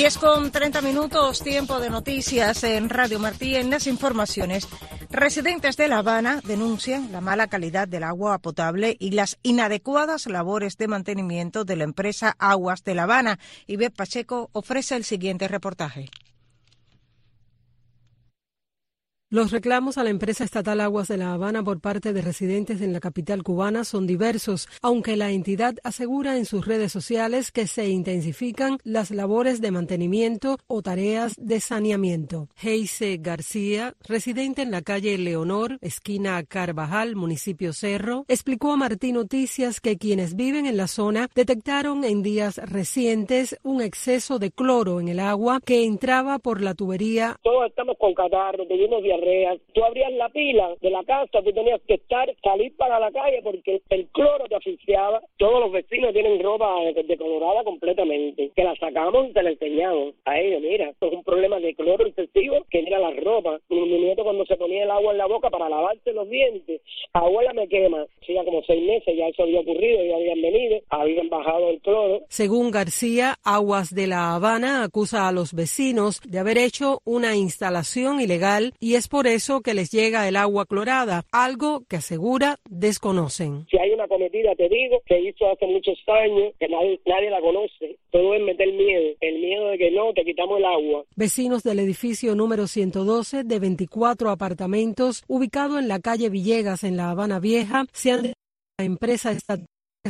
10 con 30 minutos, tiempo de noticias en Radio Martí. En las informaciones, residentes de La Habana denuncian la mala calidad del agua potable y las inadecuadas labores de mantenimiento de la empresa Aguas de La Habana. Ivette Pacheco ofrece el siguiente reportaje. Los reclamos a la empresa estatal Aguas de La Habana por parte de residentes en la capital cubana son diversos, aunque la entidad asegura en sus redes sociales que se intensifican las labores de mantenimiento o tareas de saneamiento. Heise García, residente en la calle Leonor, esquina Carvajal, municipio Cerro, explicó a Martín Noticias que quienes viven en la zona detectaron en días recientes un exceso de cloro en el agua que entraba por la tubería. Todos estamos con catarro, Tú abrías la pila de la casa, tú tenías que estar, salir para la calle porque el cloro te asfixiaba. Todos los vecinos tienen ropa decolorada completamente. Que la sacamos y te la enseñamos a ellos. Mira, esto es un problema de cloro excesivo que mira la ropa. Mi, nieto cuando se ponía el agua en la boca para lavarse los dientes, abuela me quema. Hacía como seis meses ya eso había ocurrido, ya habían venido, habían bajado el cloro. Según García, Aguas de La Habana acusa a los vecinos de haber hecho una instalación ilegal y es por eso que les llega el agua clorada, algo que asegura desconocen. Si hay una cometida, te digo, que hizo hace muchos años, que nadie, nadie la conoce. Todo es meter miedo, el miedo de que no, te quitamos el agua. Vecinos del edificio número 112 de 24 apartamentos, ubicado en la calle Villegas en La Habana Vieja, se han la empresa estatal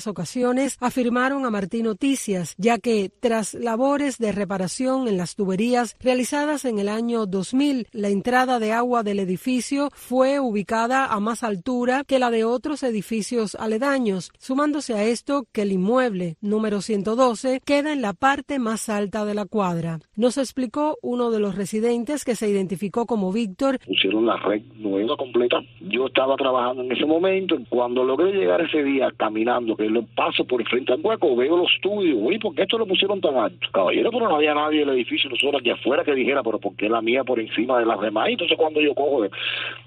ocasiones afirmaron a Martín Noticias, ya que tras labores de reparación en las tuberías realizadas en el año 2000, la entrada de agua del edificio fue ubicada a más altura que la de otros edificios aledaños, sumándose a esto que el inmueble número 112 queda en la parte más alta de la cuadra. Nos explicó uno de los residentes que se identificó como Víctor. Pusieron la red nueva completa. Yo estaba trabajando en ese momento. Cuando logré llegar ese día caminando lo paso por frente al hueco, veo los estudios, uy, ¿por qué esto lo pusieron tan alto? Caballero, pero no había nadie en el edificio, nosotros aquí afuera que dijera, pero ¿por qué la mía por encima de las demás? Entonces cuando yo cojo,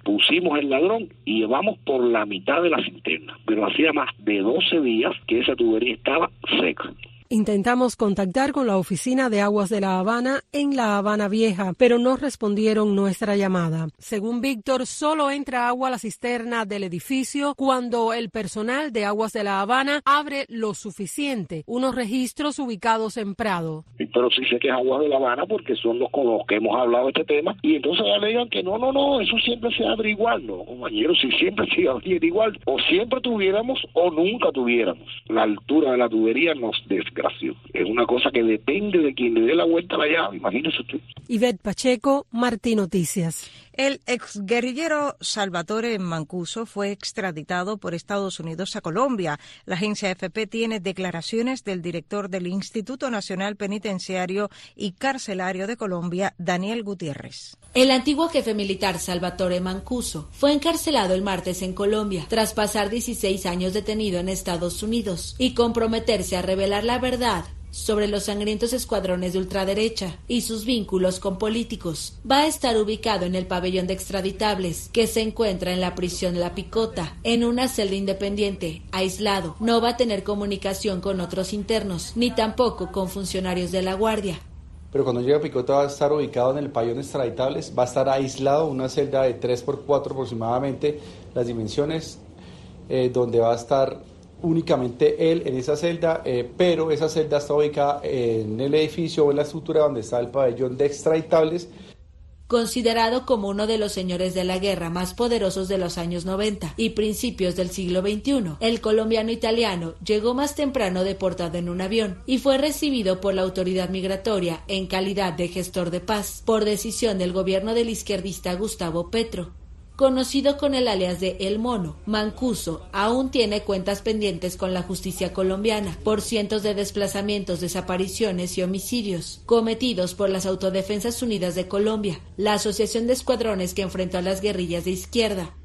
pusimos el ladrón y llevamos por la mitad de la cisterna, pero hacía más de 12 días que esa tubería estaba seca. Intentamos contactar con la oficina de aguas de La Habana en La Habana Vieja, pero no respondieron nuestra llamada. Según Víctor, solo entra agua a la cisterna del edificio cuando el personal de aguas de La Habana abre lo suficiente, unos registros ubicados en Prado. Pero sí sé que es aguas de La Habana porque son los con los que hemos hablado de este tema y entonces alegan que no, no, no, eso siempre se abre igual, no, compañeros, si siempre se abre igual, o siempre tuviéramos o nunca tuviéramos. La altura de la tubería nos desgasta es una cosa que depende de quien le dé la vuelta a la llave, imagínese usted. Ivette Pacheco, Martín Noticias. El exguerrillero Salvatore Mancuso fue extraditado por Estados Unidos a Colombia. La agencia FP tiene declaraciones del director del Instituto Nacional Penitenciario y Carcelario de Colombia, Daniel Gutiérrez. El antiguo jefe militar Salvatore Mancuso fue encarcelado el martes en Colombia tras pasar 16 años detenido en Estados Unidos y comprometerse a revelar la verdad sobre los sangrientos escuadrones de ultraderecha y sus vínculos con políticos. Va a estar ubicado en el pabellón de extraditables, que se encuentra en la prisión La Picota, en una celda independiente, aislado. No va a tener comunicación con otros internos, ni tampoco con funcionarios de la Guardia. Pero cuando llegue a Picota va a estar ubicado en el pabellón de extraditables, va a estar aislado, una celda de 3 por 4 aproximadamente las dimensiones, eh, donde va a estar únicamente él en esa celda, eh, pero esa celda está ubicada en el edificio o en la estructura donde está el pabellón de extraditables. Considerado como uno de los señores de la guerra más poderosos de los años 90 y principios del siglo XXI, el colombiano italiano llegó más temprano deportado en un avión y fue recibido por la autoridad migratoria en calidad de gestor de paz por decisión del gobierno del izquierdista Gustavo Petro. Conocido con el alias de El Mono, Mancuso, aún tiene cuentas pendientes con la justicia colombiana por cientos de desplazamientos, desapariciones y homicidios cometidos por las Autodefensas Unidas de Colombia, la asociación de escuadrones que enfrentó a las guerrillas de izquierda,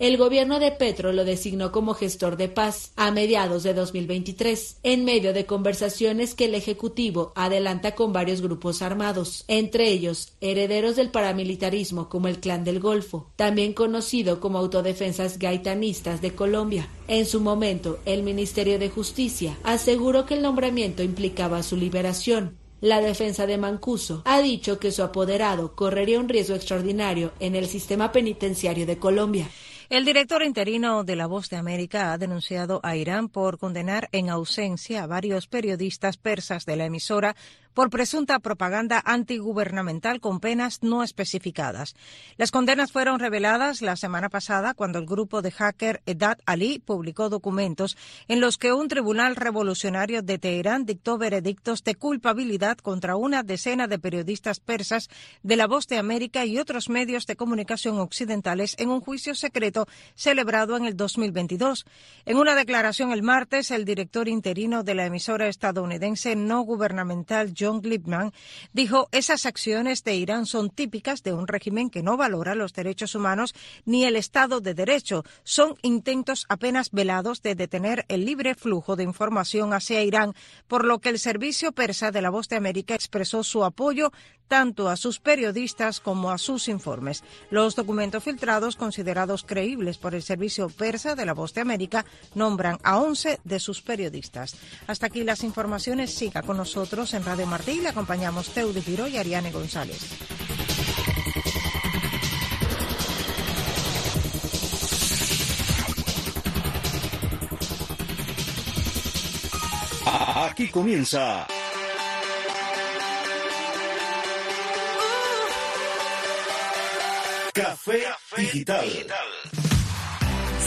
el gobierno de Petro lo designó como gestor de paz a mediados de 2023, en medio de conversaciones que el Ejecutivo adelanta con varios grupos armados, entre ellos herederos del paramilitarismo como el Clan del Golfo, también conocido como Autodefensas Gaitanistas de Colombia. En su momento, el Ministerio de Justicia aseguró que el nombramiento implicaba su liberación, la defensa de Mancuso ha dicho que su apoderado correría un riesgo extraordinario en el sistema penitenciario de Colombia. El director interino de La Voz de América ha denunciado a Irán por condenar en ausencia a varios periodistas persas de la emisora por presunta propaganda antigubernamental con penas no especificadas. Las condenas fueron reveladas la semana pasada cuando el grupo de hacker Edat Ali publicó documentos en los que un tribunal revolucionario de Teherán dictó veredictos de culpabilidad contra una decena de periodistas persas de La Voz de América y otros medios de comunicación occidentales en un juicio secreto celebrado en el 2022. En una declaración el martes, el director interino de la emisora estadounidense no gubernamental John Glipman, dijo esas acciones de Irán son típicas de un régimen que no valora los derechos humanos ni el Estado de Derecho. Son intentos apenas velados de detener el libre flujo de información hacia Irán, por lo que el servicio persa de la Voz de América expresó su apoyo tanto a sus periodistas como a sus informes. Los documentos filtrados, considerados creíbles por el servicio persa de la Voz de América, nombran a 11 de sus periodistas. Hasta aquí las informaciones. Siga con nosotros en Radio Martí. Le acompañamos Teudi Piro y Ariane González. Aquí comienza Café Digital.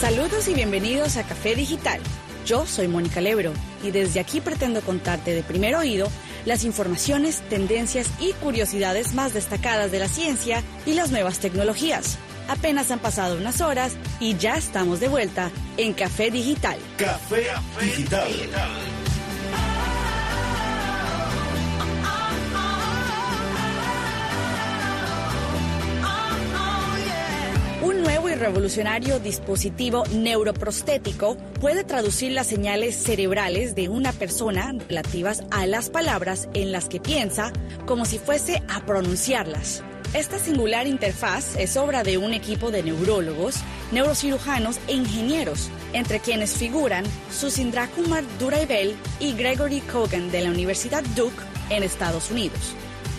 Saludos y bienvenidos a Café Digital. Yo soy Mónica Lebro y desde aquí pretendo contarte de primer oído las informaciones, tendencias y curiosidades más destacadas de la ciencia y las nuevas tecnologías. Apenas han pasado unas horas y ya estamos de vuelta en Café Digital. Café Digital. Un y revolucionario dispositivo neuroprostético puede traducir las señales cerebrales de una persona relativas a las palabras en las que piensa como si fuese a pronunciarlas. Esta singular interfaz es obra de un equipo de neurólogos, neurocirujanos e ingenieros, entre quienes figuran Susindra Kumar Duraivel y Gregory Kogan de la Universidad Duke en Estados Unidos.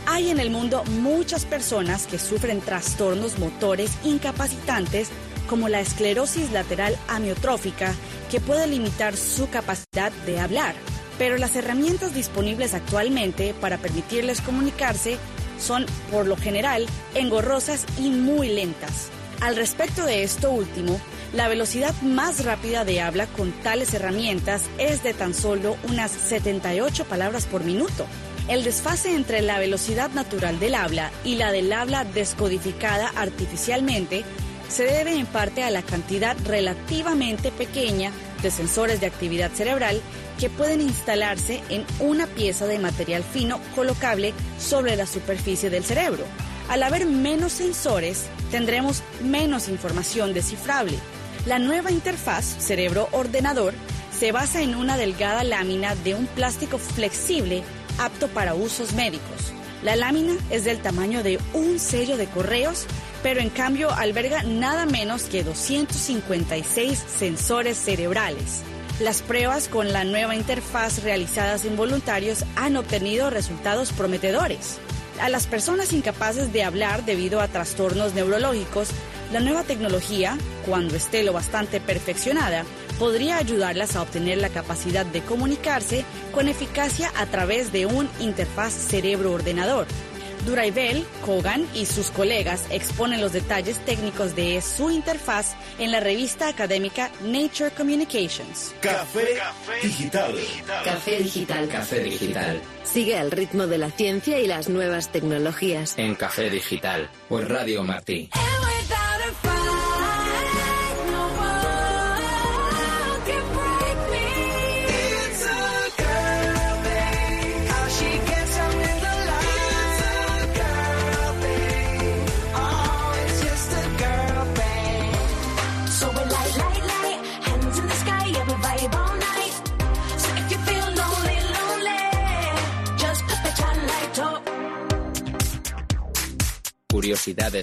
Hay en el mundo muchas personas que sufren trastornos motores incapacitantes como la esclerosis lateral amiotrófica que puede limitar su capacidad de hablar. Pero las herramientas disponibles actualmente para permitirles comunicarse son, por lo general, engorrosas y muy lentas. Al respecto de esto último, la velocidad más rápida de habla con tales herramientas es de tan solo unas 78 palabras por minuto. El desfase entre la velocidad natural del habla y la del habla descodificada artificialmente se debe en parte a la cantidad relativamente pequeña de sensores de actividad cerebral que pueden instalarse en una pieza de material fino colocable sobre la superficie del cerebro. Al haber menos sensores, tendremos menos información descifrable. La nueva interfaz cerebro-ordenador se basa en una delgada lámina de un plástico flexible apto para usos médicos. La lámina es del tamaño de un sello de correos, pero en cambio alberga nada menos que 256 sensores cerebrales. Las pruebas con la nueva interfaz realizadas en voluntarios han obtenido resultados prometedores. A las personas incapaces de hablar debido a trastornos neurológicos, la nueva tecnología, cuando esté lo bastante perfeccionada, podría ayudarlas a obtener la capacidad de comunicarse con eficacia a través de un interfaz cerebro-ordenador. Duraivel, Kogan y sus colegas exponen los detalles técnicos de su interfaz en la revista académica Nature Communications. Café Digital. Café Digital. Café Digital. Sigue al ritmo de la ciencia y las nuevas tecnologías. En Café Digital. Por Radio Martí.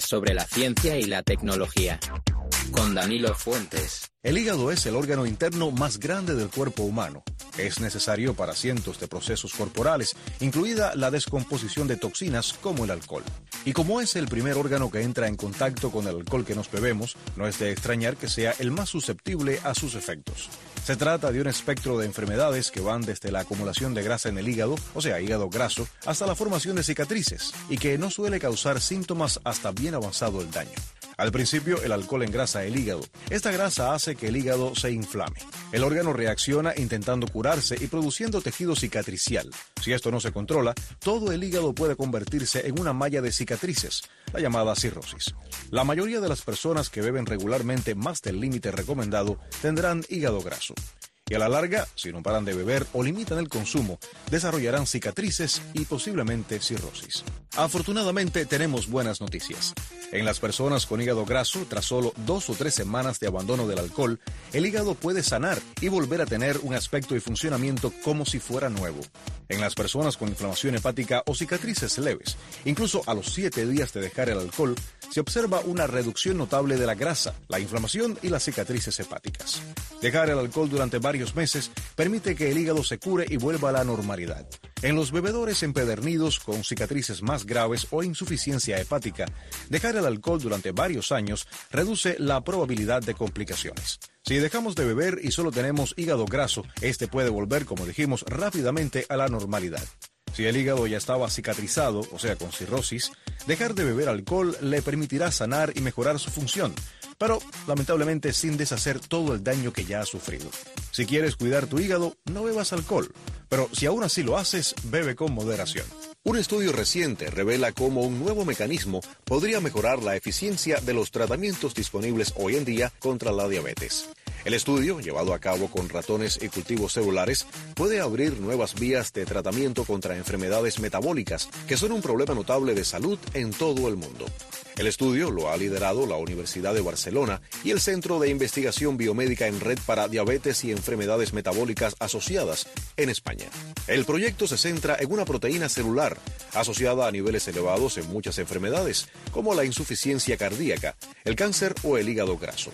Sobre la ciencia y la tecnología. Con Danilo Fuentes. El hígado es el órgano interno más grande del cuerpo humano. Es necesario para cientos de procesos corporales, incluida la descomposición de toxinas como el alcohol. Y como es el primer órgano que entra en contacto con el alcohol que nos bebemos, no es de extrañar que sea el más susceptible a sus efectos. Se trata de un espectro de enfermedades que van desde la acumulación de grasa en el hígado, o sea, hígado graso, hasta la formación de cicatrices, y que no suele causar síntomas hasta bien avanzado el daño. Al principio, el alcohol engrasa el hígado. Esta grasa hace que el hígado se inflame. El órgano reacciona intentando curarse y produciendo tejido cicatricial. Si esto no se controla, todo el hígado puede convertirse en una malla de cicatrices, la llamada cirrosis. La mayoría de las personas que beben regularmente más del límite recomendado tendrán hígado graso y a la larga, si no paran de beber o limitan el consumo, desarrollarán cicatrices y posiblemente cirrosis. Afortunadamente tenemos buenas noticias. En las personas con hígado graso, tras solo dos o tres semanas de abandono del alcohol, el hígado puede sanar y volver a tener un aspecto y funcionamiento como si fuera nuevo. En las personas con inflamación hepática o cicatrices leves, incluso a los siete días de dejar el alcohol, se observa una reducción notable de la grasa, la inflamación y las cicatrices hepáticas. Dejar el alcohol durante varios meses permite que el hígado se cure y vuelva a la normalidad. En los bebedores empedernidos con cicatrices más graves o insuficiencia hepática, dejar el alcohol durante varios años reduce la probabilidad de complicaciones. Si dejamos de beber y solo tenemos hígado graso, este puede volver, como dijimos, rápidamente a la normalidad. Si el hígado ya estaba cicatrizado, o sea, con cirrosis, dejar de beber alcohol le permitirá sanar y mejorar su función, pero lamentablemente sin deshacer todo el daño que ya ha sufrido. Si quieres cuidar tu hígado, no bebas alcohol, pero si aún así lo haces, bebe con moderación. Un estudio reciente revela cómo un nuevo mecanismo podría mejorar la eficiencia de los tratamientos disponibles hoy en día contra la diabetes. El estudio, llevado a cabo con ratones y cultivos celulares, puede abrir nuevas vías de tratamiento contra enfermedades metabólicas, que son un problema notable de salud en todo el mundo. El estudio lo ha liderado la Universidad de Barcelona y el Centro de Investigación Biomédica en Red para Diabetes y Enfermedades Metabólicas Asociadas en España. El proyecto se centra en una proteína celular asociada a niveles elevados en muchas enfermedades, como la insuficiencia cardíaca, el cáncer o el hígado graso.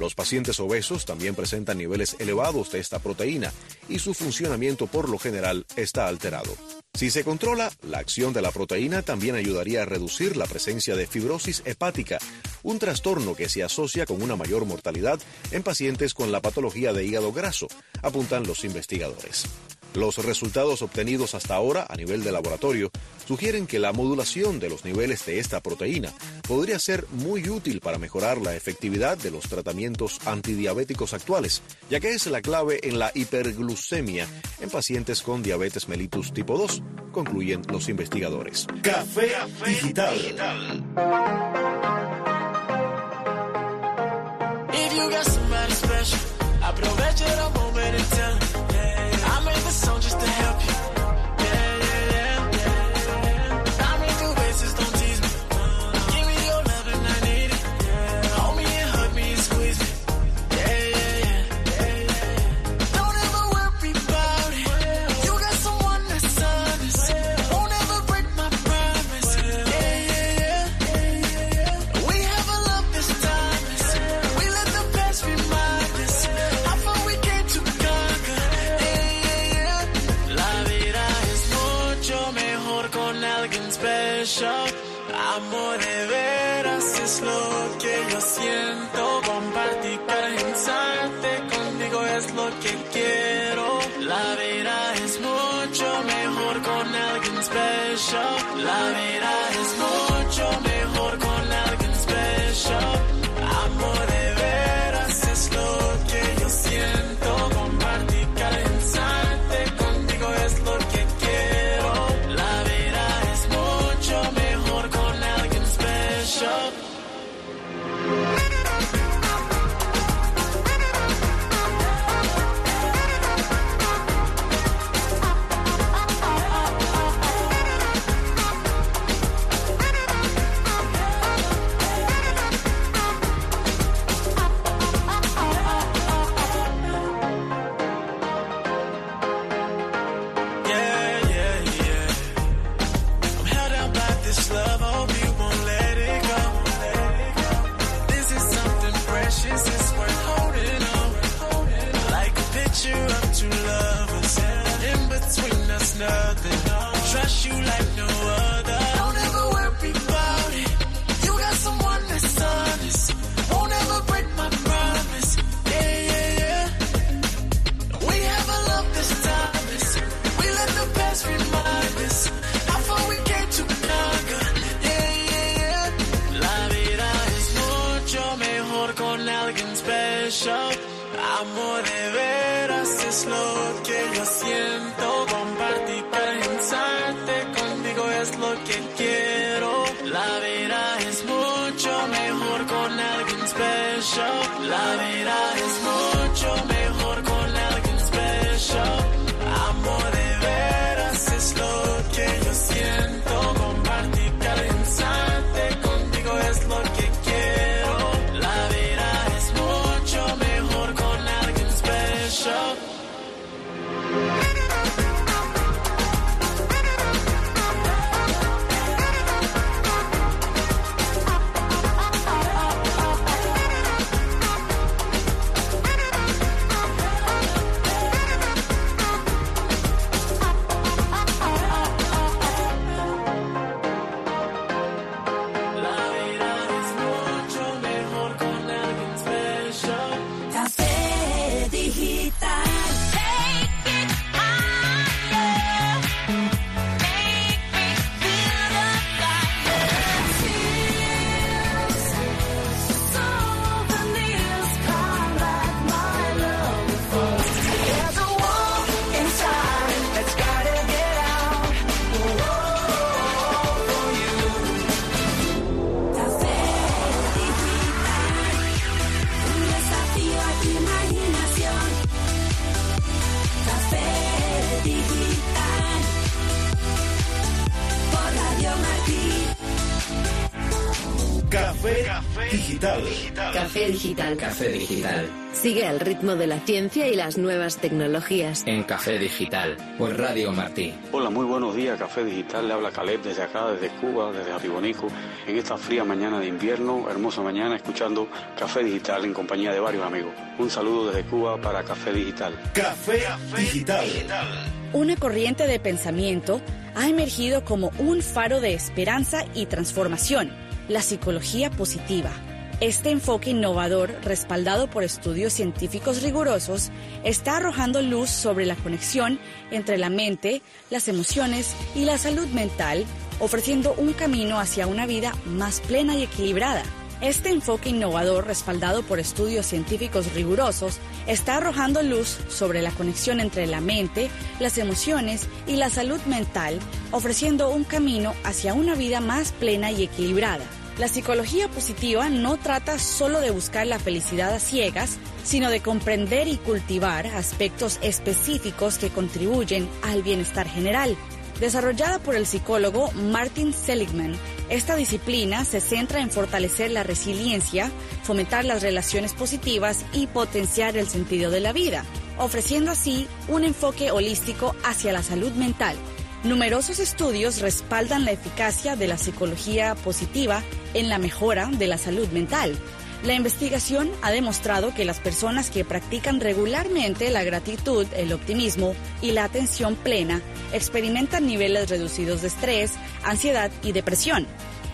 Los pacientes obesos también presentan niveles elevados de esta proteína y su funcionamiento por lo general está alterado. Si se controla, la acción de la proteína también ayudaría a reducir la presencia de fibrosis hepática, un trastorno que se asocia con una mayor mortalidad en pacientes con la patología de hígado graso, apuntan los investigadores. Los resultados obtenidos hasta ahora a nivel de laboratorio sugieren que la modulación de los niveles de esta proteína podría ser muy útil para mejorar la efectividad de los tratamientos antidiabéticos actuales, ya que es la clave en la hiperglucemia en pacientes con diabetes mellitus tipo 2, concluyen los investigadores. Café, Café digital. digital. Café Digital. Café Digital. Café Digital. Sigue al ritmo de la ciencia y las nuevas tecnologías. En Café Digital. Por Radio Martí. Hola, muy buenos días, Café Digital. Le habla Caleb desde acá, desde Cuba, desde Jaribonico, en esta fría mañana de invierno, hermosa mañana, escuchando Café Digital en compañía de varios amigos. Un saludo desde Cuba para Café Digital. Café Digital. Una corriente de pensamiento ha emergido como un faro de esperanza y transformación, la psicología positiva. Este enfoque innovador, respaldado por estudios científicos rigurosos, está arrojando luz sobre la conexión entre la mente, las emociones y la salud mental, ofreciendo un camino hacia una vida más plena y equilibrada. Este enfoque innovador, respaldado por estudios científicos rigurosos, está arrojando luz sobre la conexión entre la mente, las emociones y la salud mental, ofreciendo un camino hacia una vida más plena y equilibrada. La psicología positiva no trata solo de buscar la felicidad a ciegas, sino de comprender y cultivar aspectos específicos que contribuyen al bienestar general. Desarrollada por el psicólogo Martin Seligman, esta disciplina se centra en fortalecer la resiliencia, fomentar las relaciones positivas y potenciar el sentido de la vida, ofreciendo así un enfoque holístico hacia la salud mental. Numerosos estudios respaldan la eficacia de la psicología positiva en la mejora de la salud mental. La investigación ha demostrado que las personas que practican regularmente la gratitud, el optimismo y la atención plena experimentan niveles reducidos de estrés, ansiedad y depresión.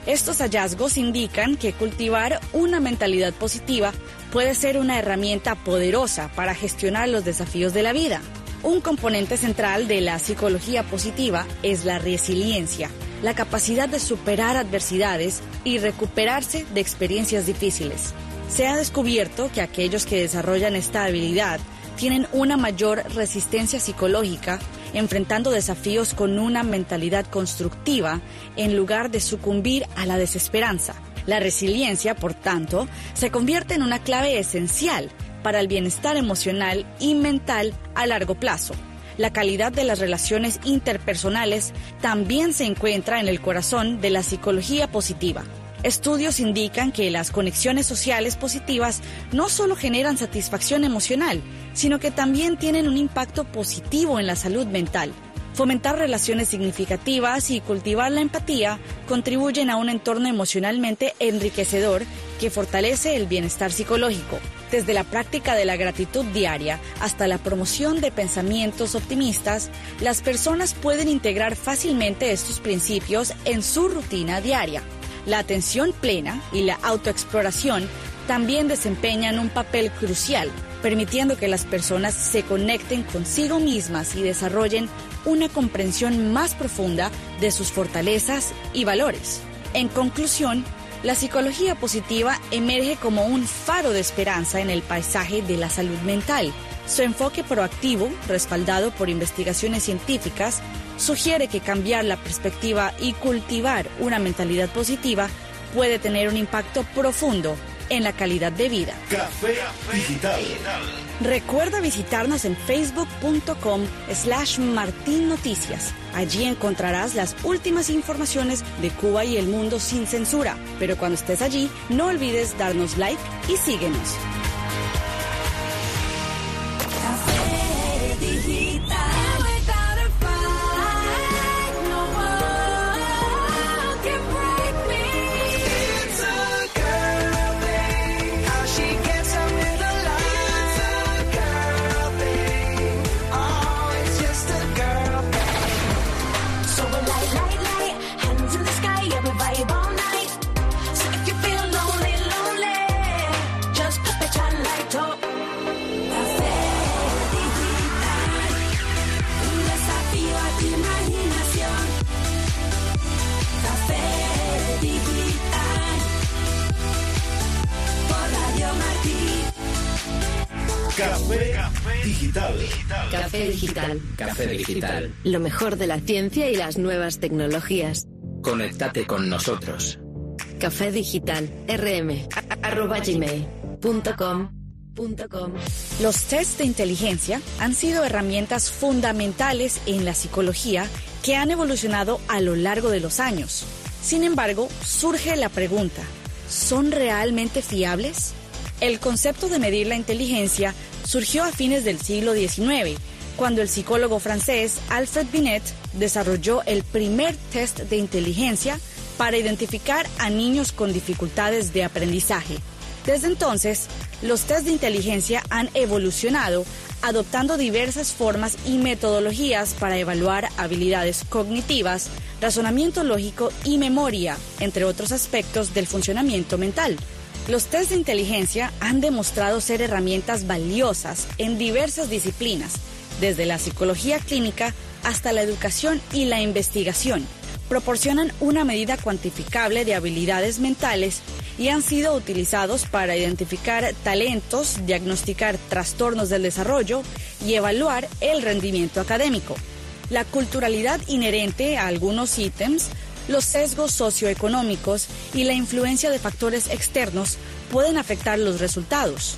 Estos hallazgos indican que cultivar una mentalidad positiva puede ser una herramienta poderosa para gestionar los desafíos de la vida. Un componente central de la psicología positiva es la resiliencia, la capacidad de superar adversidades y recuperarse de experiencias difíciles. Se ha descubierto que aquellos que desarrollan esta habilidad tienen una mayor resistencia psicológica, enfrentando desafíos con una mentalidad constructiva en lugar de sucumbir a la desesperanza. La resiliencia, por tanto, se convierte en una clave esencial para el bienestar emocional y mental a largo plazo. La calidad de las relaciones interpersonales también se encuentra en el corazón de la psicología positiva. Estudios indican que las conexiones sociales positivas no solo generan satisfacción emocional, sino que también tienen un impacto positivo en la salud mental. Fomentar relaciones significativas y cultivar la empatía contribuyen a un entorno emocionalmente enriquecedor que fortalece el bienestar psicológico. Desde la práctica de la gratitud diaria hasta la promoción de pensamientos optimistas, las personas pueden integrar fácilmente estos principios en su rutina diaria. La atención plena y la autoexploración también desempeñan un papel crucial, permitiendo que las personas se conecten consigo mismas y desarrollen una comprensión más profunda de sus fortalezas y valores. En conclusión, la psicología positiva emerge como un faro de esperanza en el paisaje de la salud mental. Su enfoque proactivo, respaldado por investigaciones científicas, sugiere que cambiar la perspectiva y cultivar una mentalidad positiva puede tener un impacto profundo en la calidad de vida. Café Digital. Recuerda visitarnos en facebook.com slash Martín Noticias. Allí encontrarás las últimas informaciones de Cuba y el mundo sin censura. Pero cuando estés allí, no olvides darnos like y síguenos. Café Digital. Café Digital. Café Digital. Lo mejor de la ciencia y las nuevas tecnologías. Conéctate con nosotros. Café Digital. rm. arroba. Los tests de inteligencia han sido herramientas fundamentales en la psicología que han evolucionado a lo largo de los años. Sin embargo, surge la pregunta, ¿son realmente fiables? El concepto de medir la inteligencia surgió a fines del siglo XIX, cuando el psicólogo francés Alfred Binet desarrolló el primer test de inteligencia para identificar a niños con dificultades de aprendizaje. Desde entonces, los test de inteligencia han evolucionado adoptando diversas formas y metodologías para evaluar habilidades cognitivas, razonamiento lógico y memoria, entre otros aspectos del funcionamiento mental. Los test de inteligencia han demostrado ser herramientas valiosas en diversas disciplinas, desde la psicología clínica hasta la educación y la investigación. Proporcionan una medida cuantificable de habilidades mentales y han sido utilizados para identificar talentos, diagnosticar trastornos del desarrollo y evaluar el rendimiento académico. La culturalidad inherente a algunos ítems, los sesgos socioeconómicos y la influencia de factores externos pueden afectar los resultados.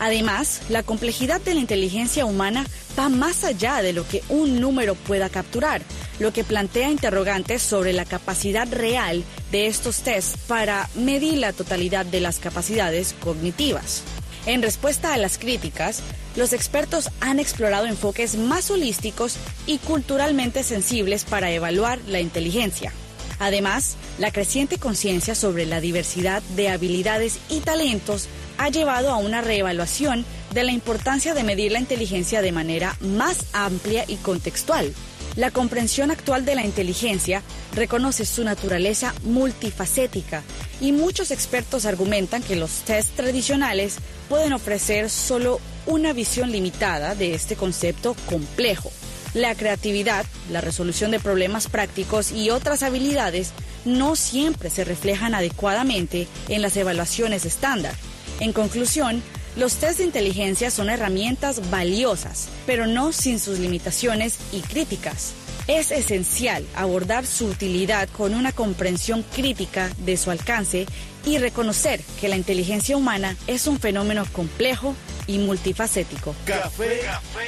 Además, la complejidad de la inteligencia humana va más allá de lo que un número pueda capturar, lo que plantea interrogantes sobre la capacidad real de estos tests para medir la totalidad de las capacidades cognitivas. En respuesta a las críticas, los expertos han explorado enfoques más holísticos y culturalmente sensibles para evaluar la inteligencia. Además, la creciente conciencia sobre la diversidad de habilidades y talentos ha llevado a una reevaluación de la importancia de medir la inteligencia de manera más amplia y contextual. La comprensión actual de la inteligencia reconoce su naturaleza multifacética y muchos expertos argumentan que los tests tradicionales pueden ofrecer solo una visión limitada de este concepto complejo. La creatividad, la resolución de problemas prácticos y otras habilidades no siempre se reflejan adecuadamente en las evaluaciones estándar. En conclusión, los test de inteligencia son herramientas valiosas, pero no sin sus limitaciones y críticas. Es esencial abordar su utilidad con una comprensión crítica de su alcance y reconocer que la inteligencia humana es un fenómeno complejo y multifacético. Café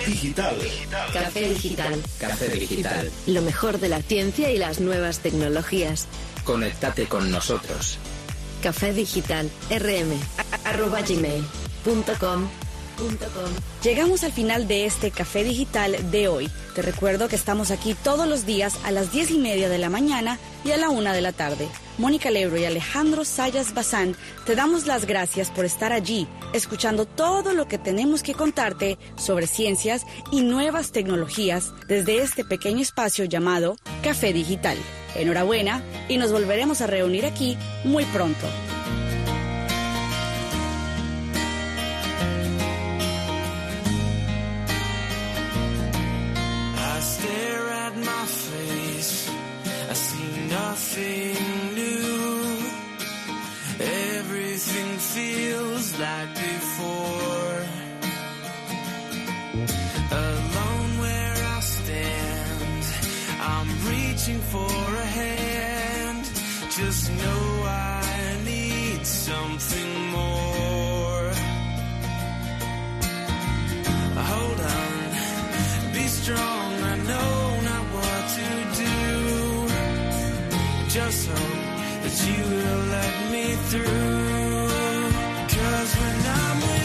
Digital. Café Digital. Café Digital. Lo mejor de la ciencia y las nuevas tecnologías. Conéctate con nosotros. Café Digital. rm. arroba gmail punto com, Llegamos al final de este café digital de hoy. Te recuerdo que estamos aquí todos los días a las 10 y media de la mañana y a la una de la tarde. Mónica Lebro y Alejandro Sayas Bazán te damos las gracias por estar allí, escuchando todo lo que tenemos que contarte sobre ciencias y nuevas tecnologías desde este pequeño espacio llamado Café Digital. Enhorabuena y nos volveremos a reunir aquí muy pronto. Nothing new. Everything feels like before. Alone where I stand, I'm reaching for a hand. Just know Just hope that you will let me through. Cause when I'm with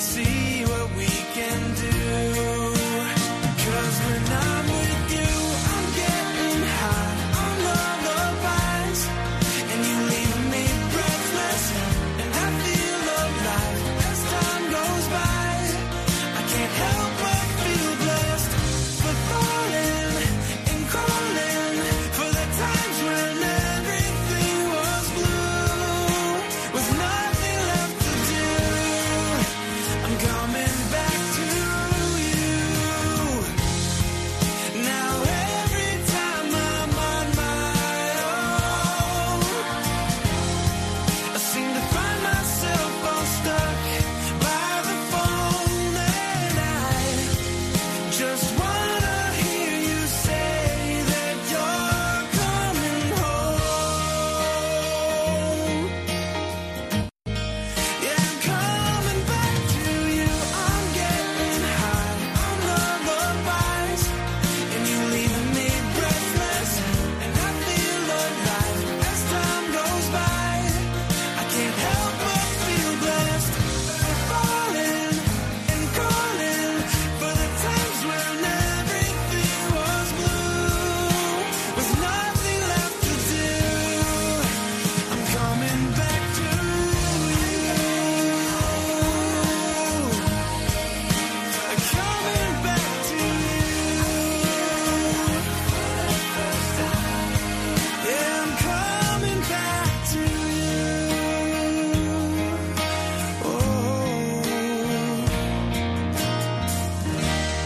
see